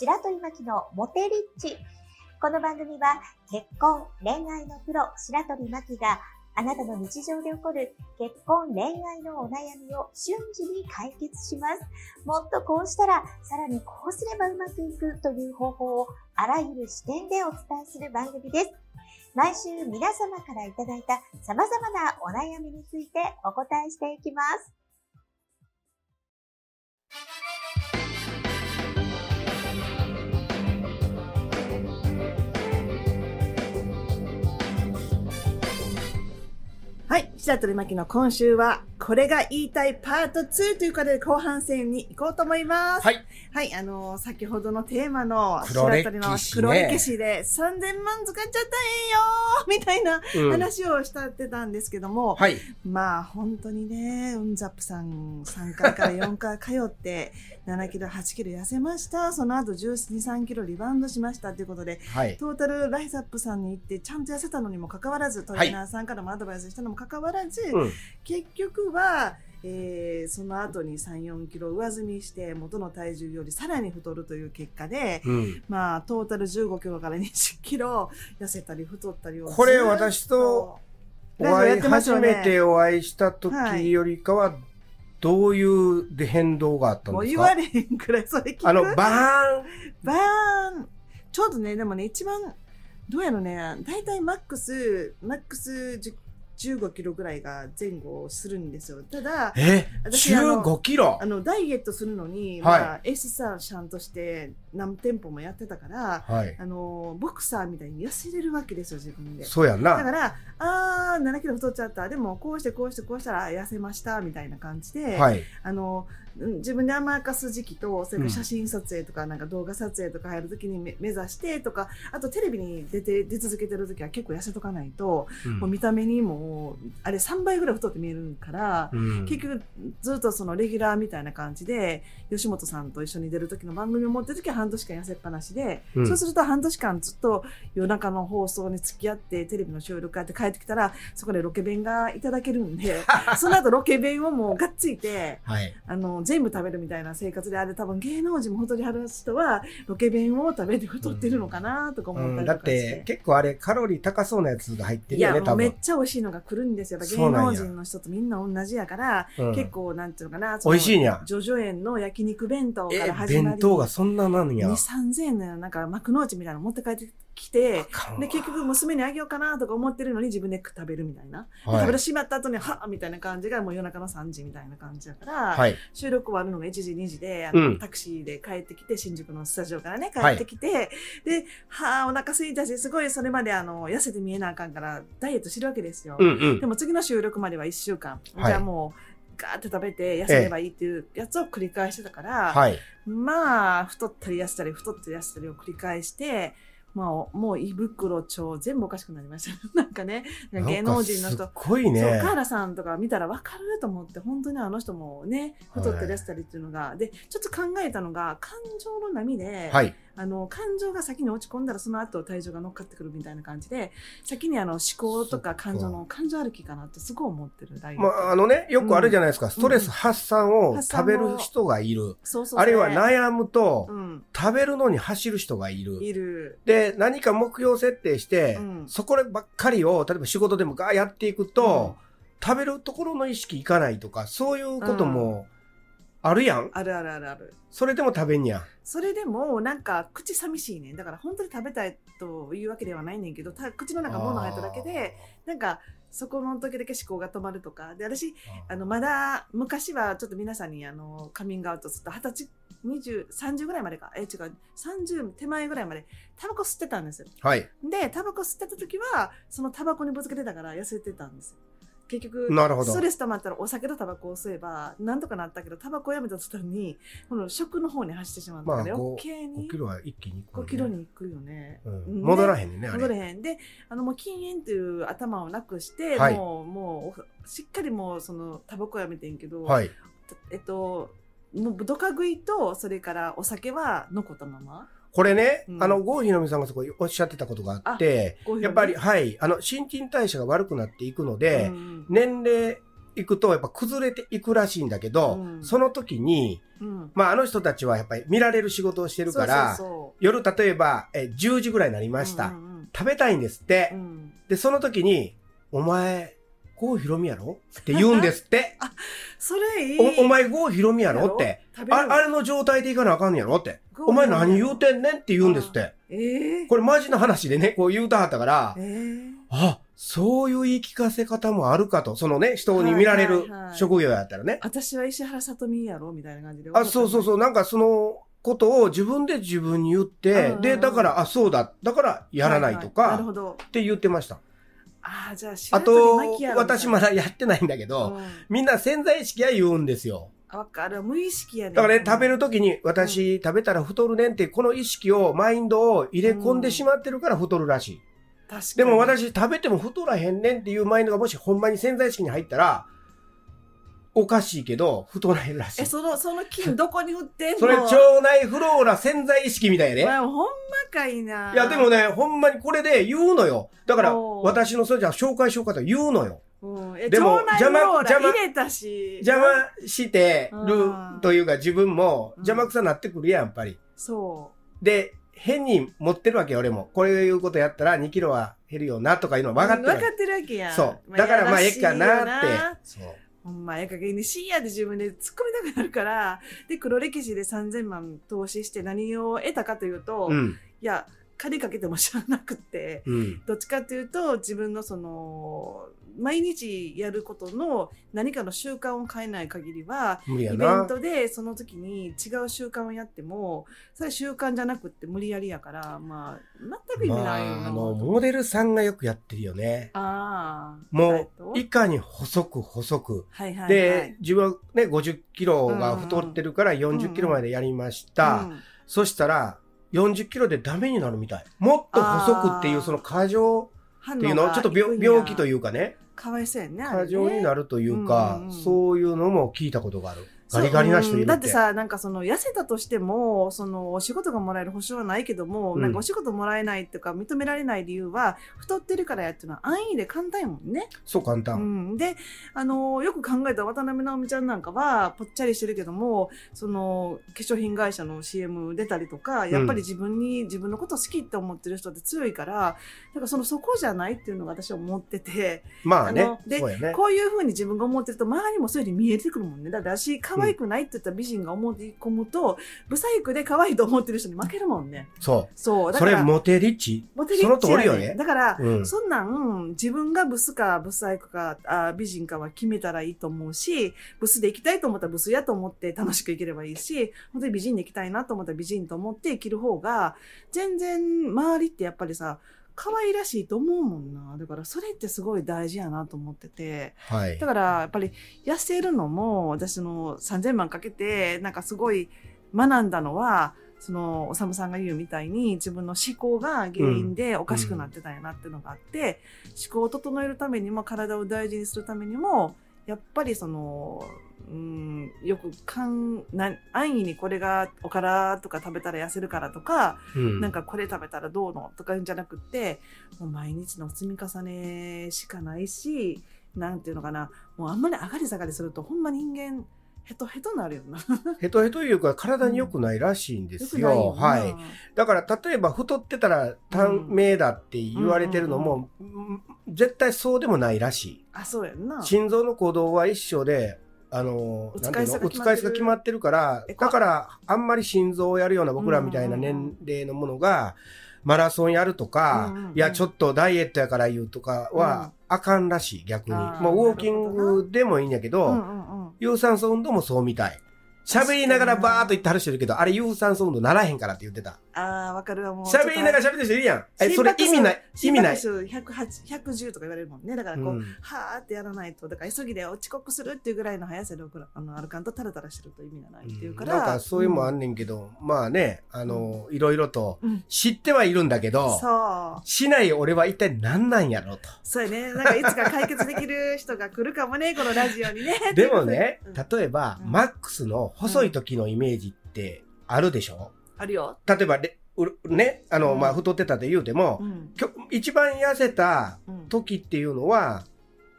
白鳥巻のモテリッチ。この番組は結婚、恋愛のプロ、白鳥巻があなたの日常で起こる結婚、恋愛のお悩みを瞬時に解決します。もっとこうしたら、さらにこうすればうまくいくという方法をあらゆる視点でお伝えする番組です。毎週皆様からいただいた様々なお悩みについてお答えしていきます。はい。白鳥巻の今週は、これが言いたいパート2ということで後半戦に行こうと思います。はい。はい、あのー、先ほどのテーマの白鳥の黒歴史で3000万使っちゃったんよみたいな話をしたってたんですけども、うん、はい。まあ本当にね、うんザップさん3回から4回通って 7キロ、8キロ痩せました。その後12、3キロリバウンドしましたということで、はい、トータルライズアップさんに行ってちゃんと痩せたのにもかかわらず、トレーナーさんからもアドバイスしたのもかかわらず、はい、結局は、えー、その後に3、4キロ上積みして元の体重よりさらに太るという結果で、うん、まあトータル15キロから20キロ痩せたり太ったりをこれ私とお会い、初めてお会いした時よりかは、どういうで変動があったんですか？もう言われへんくらいそれ聞く。あの、バーン。バーン。ちょうどね、でもね、一番、どうやろね、大体マックス、マックス15キロぐらいが前後するんですよ。ただ、え私15キロ？あの、ダイエットするのに、はい、まあ、エスサーシャンとして何店舗もやってたから、はい、あの、ボクサーみたいに痩せれるわけですよ、自分で。そうやんな。だから、あー、7キロ太っちゃった。でも、こうしてこうしてこうしたら痩せました、みたいな感じで、はい、あの、自分で甘やかす時期と、それから写真撮影とか、なんか動画撮影とか入るときに目指してとか、あとテレビに出て、出続けてるときは結構痩せとかないと、うん、もう見た目にも、あれ3倍ぐらい太って見えるから、うん、結局ずっとそのレギュラーみたいな感じで、吉本さんと一緒に出る時の番組を持ってる時は半年間痩せっぱなしで、うん、そうすると半年間ずっと夜中の放送に付き合って、テレビの収録やって帰ってきたら、そこでロケ弁がいただけるんで、その後ロケ弁をもうがっついて、はい、あの、全部食べるみたいな生活であれ多分芸能人も太りはる人はロケ弁を食べて太ってるのかなとか思ったりとかして、うん、だって結構あれカロリー高そうなやつが入ってるよね、いや、めっちゃ美味しいのが来るんですよ。芸能人の人とみんな同じやから、うん、結構なんていうのかな、美味しいんや。ジョジョ園の焼肉弁当から始まり。弁当がそんななんや。2、3000円のなんか幕の内みたいなの持って帰って来て、で、結局娘にあげようかなとか思ってるのに自分で食べるみたいな。はい、食べてしまった後に、はみたいな感じがもう夜中の3時みたいな感じだから、はい、収録終わるのが1時、2時で、あの、うん、タクシーで帰ってきて、新宿のスタジオからね、帰ってきて、はい、で、はあ、お腹空いたし、すごいそれまであの、痩せて見えなあかんから、ダイエットしてるわけですよ。うんうん、でも次の収録までは1週間。じゃあもう、ガーって食べて痩せればいいっていうやつを繰り返してたから、はい、まあ、太ったり痩せたり、太ったり痩せたりを繰り返して、まあ、もう胃袋腸全部おかしくなりました。なんかね、芸能人の人。すごいね。そう、カーラさんとか見たら分かると思って、本当にあの人もね、太ってらしたりっていうのが、はい、で、ちょっと考えたのが、感情の波で、はい、あの、感情が先に落ち込んだらその後体重が乗っかってくるみたいな感じで、先にあの思考とか感情の感情歩きかなってすごい思ってる。まあ、あのね、よくあるじゃないですか、うん、ストレス発散を食べる人がいる。そうそうあるいは悩むと、うん、食べるのに走る人がいる。いる。で、何か目標設定して、うん、そこばっかりを、例えば仕事でもガーやっていくと、食べるところの意識いかないとか、そういうことも、あるやん。あるあるあるある。それでも食べんや。それでも、なんか、口寂しいねだから、本当に食べたいというわけではないねんけど、口の中物入っただけで、なんか、そこの時だけ思考が止まるとか。で、私、あの、まだ、昔はちょっと皆さんに、あの、カミングアウトすると、二十歳、二十、三十ぐらいまでか。え、違う、三十手前ぐらいまで、タバコ吸ってたんですよ。はい。で、タバコ吸ってた時は、そのタバコにぶつけてたから痩せてたんですよ。結局、ストレス溜まったらお酒とタバコを吸えば、なんとかなったけど、タバコをやめた途端に、この食の方に走ってしまったから、まあ、余計に。5キロは一気に行く、ね、5キロに行くよね。うん、戻らへんね、戻れへん。で、あの、もう禁煙という頭をなくして、はい、もう、もう、しっかりもう、その、タバコやめてんけど、はい、えっと、もう、どか食いと、それからお酒は残ったまま。これね、うん、あの、郷ひろみさんがそこおっしゃってたことがあって、やっぱり、はい、あの、新陳代謝が悪くなっていくので、うん、年齢いくとやっぱ崩れていくらしいんだけど、うん。その時に、うん。まああの人たちはやっぱり見られる仕事をしてるから、夜例えばえ10時ぐらいになりました。うんうん食べたいんですって。で、その時に、お前、郷ひろみやろ？って言うんですって。それいい。おお前郷ひろみやろ？って。ああれの状態でいかなあかんねやろ？って。お前何言うてんねんって言うんですって。ええこれマジな話でね、こう言うたはったから、ええあ、そういう言い聞かせ方もあるかと。そのね、人に見られるはいはいはい職業やったらね。私は石原さとみやろみたいな感じで。あ、そうそうそう。なんかそのことを自分で自分に言ってうん、で、だから、あ、そうだ。だからやらないとははなるか、ほど。って言ってました。ああ、じゃあ、あ白と私まだやってないんだけど、うんみんな潜在意識は言うんですよ。あわかる。無意識やね。だからね、食べるときに、私、食べたら太るねんって、この意識を、マインドを入れ込んでしまってるから太るらしい。確かに。でも私、食べても太らへんねんっていうマインドがもしほんまに潜在意識に入ったら、おかしいけど、太らへんらしいえ、。その、その菌どこに売ってんの？それ、腸内フローラ潜在意識みたいやね。まあ、ほんまかいな。いや、でもね、ほんまにこれで言うのよ。だから、私のそれじゃ紹介しようかと言うのよ。でも邪魔入れたし。邪魔してるうんというか、自分もうん邪魔くさになってくるやん、やっぱり。そで、変に持ってるわけよ、俺も。こういうことやったら2キロは減るよなとかいうのう。分かってる分かってるわけやん。そう。だからまあ、ええかなってや。そう。ほんま、ええ加減にしいやで自分で突っ込みたくなるから、で、黒歴史で3000万投資して何を得たかというと、いうん。や、金かけても知らなくって、うん。どっちかというと、自分のその、毎日やることの何かの習慣を変えない限りは、無理やイベンな。トでその時に違う習慣をやっても、それ習慣じゃなくって無理やりやから、まあ、全く意味まないよな。あ、あの、モデルさんがよくやってるよね。ああ。もう、いかに細く細く。はいはいはい。で、自分はね、50キロが太ってるから40キロまでやりました。うんそしたら、40キロでダメになるみたい。もっと細くっていう、その過剰っていうの、ちょっと病病気とう。いうかね、かわいそうやね。過剰になるるというかうんうんうん、そういうのも聞いたことがある。ガリガリな人いる。だってさ、なんかその、痩せたとしても、その、お仕事がもらえる保証はないけども、うんなんかお仕事もらえないとか、認められない理由は、太ってるからやっていうのは安易で簡単やもんね。そう簡う単。ん、で、あの、よく考えた渡辺直美ちゃんなんかは、ぽっちゃりしてるけども、その、化粧品会社の CM 出たりとか、やっぱり自分に、自分のこと好きって思ってる人って強いから、なんかその、そこじゃないっていうのが私は思ってて、まあねあの、でね。こういうふうに自分が思ってると、周りもそういうふうに見えてくるもんね。だって私、可愛くないって言った美人が思い込むと、ブサイクで可愛いと思ってる人に負けるもんね。そそう。う。だから、それモテリッチ？モテリッチその通りよやねだから、うん。そんなん、自分がブスかブサイクかあ美人かは決めたらいいと思うし、ブスで行きたいと思ったらブスやと思って楽しく生きればいいし、本当に美人で行きたいなと思ったら美人と思って生きる方が、全然周りってやっぱりさ、可愛らしいと思うもんな。だからそれってすごい大事やなと思ってて。はいだ。からやっぱり痩せるのも私の3000万かけてなんかすごい学んだのはそのおさむさんが言うみたいに自分の思考が原因でおかしくなってたんやなっていうのがあって、思考を整えるためにも体を大事にするためにもやっぱりそのうんよくかんな安易にこれがおからとか食べたら痩せるからとか、うんなんかこれ食べたらどうのとか言うんじゃなくって、もう毎日の積み重ねしかないし、なんていうのかな、もうあんまり上がり下がりすると、ほんま人間、ヘトヘトなるよな。ヘトヘトいうか体に良くないらしいんですよ。よくないよなはい。。だから例えば太ってたら短命だって言われてるのも、うん絶対そうでもないらしい。あ、そうやんな。心臓の鼓動は一緒で、あの、打つなんていうの打つ回数が決まってるからえ、だからあんまり心臓をやるような僕らみたいな年齢のものが、マラソンやるとか、うんうんうんいや、ちょっとダイエットやから言うとかは、あかんらしい、逆に。もうウォーキングでもいいんやけど、うんうんうん。有酸素運動もそうみたい。喋りながらバーっと言ってはる人いるけど、あれ有酸素運動ならへんからって言ってた。ああ、わかるわ、もう。喋りながら喋ってる人いるやん。え、それ意味ない。意味ない。心拍数108 110とか言われるもんね。だからこう、うんはーってやらないと、だから急ぎで遅刻するっていうぐらいの速さであの歩かんとタラタラしてると意味がないっていうから。なんかそういうのもあんね、ねんけど、まあね、あの、いろいろとうん知ってはいるんだけど、そう。しない俺は一体何なんやろうと。そうやね。なんかいつか解決できる人が来るかもね、このラジオにね。でもねうん、例えば、うんマックスの細い時のイメージってあるでしょ？あるよ。例えばね、あの、うんまあ、太ってたって言うてもう、ん。一番痩せたうん時っていうのは、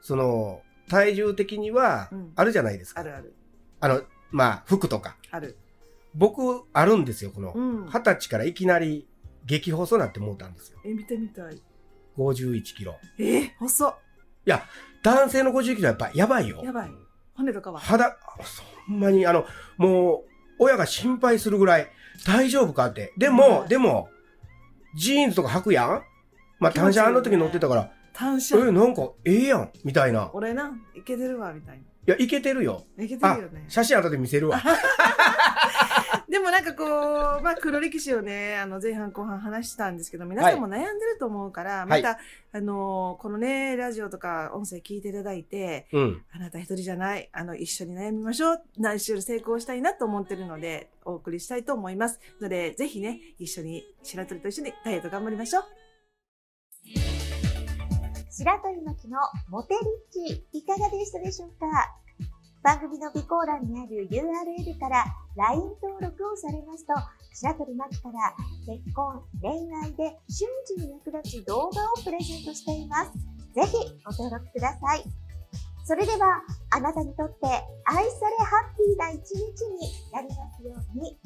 その、体重的にはうんあるじゃないですか。あるある。あの、まあ、服とか。ある。僕、あるんですよ、このう。ん。二十歳からいきなり激細なって思ったんですよ。え、見てみたい。51キロ。え、細っ。男性の51キロはやっぱやばいよ。やばい。骨とかは。肌、そんなに、あの、もう、親が心配するぐらい、大丈夫かって。でも、うんでも、ジーンズとか履くやん？まあ、単車あの時乗ってたから、単車。え、なんか、ええやんみたいな。俺な、いけてるわ、みたいな。いや、いけてるよ。いけてあるよね、。写真後で見せるわ。でもなんかこう、まあ黒歴史をね、あの前半後半話したんですけど、皆さんも悩んでると思うから、また、あの、このね、ラジオとか音声聞いていただいて、うん。あなた一人じゃない、あの、一緒に悩みましょう。何週成功したいなと思ってるので、お送りしたいと思います。ので、ぜひね、一緒に、白鳥と一緒にダイエット頑張りましょう。白鳥巻のモテリッチいかがでしたでしょうか？番組の備考欄にある URL から LINE 登録をされますと白鳥真希から結婚、恋愛で瞬時に役立つ動画をプレゼントしています。ぜひご登録ください。それではあなたにとって愛されハッピーな一日になりますように。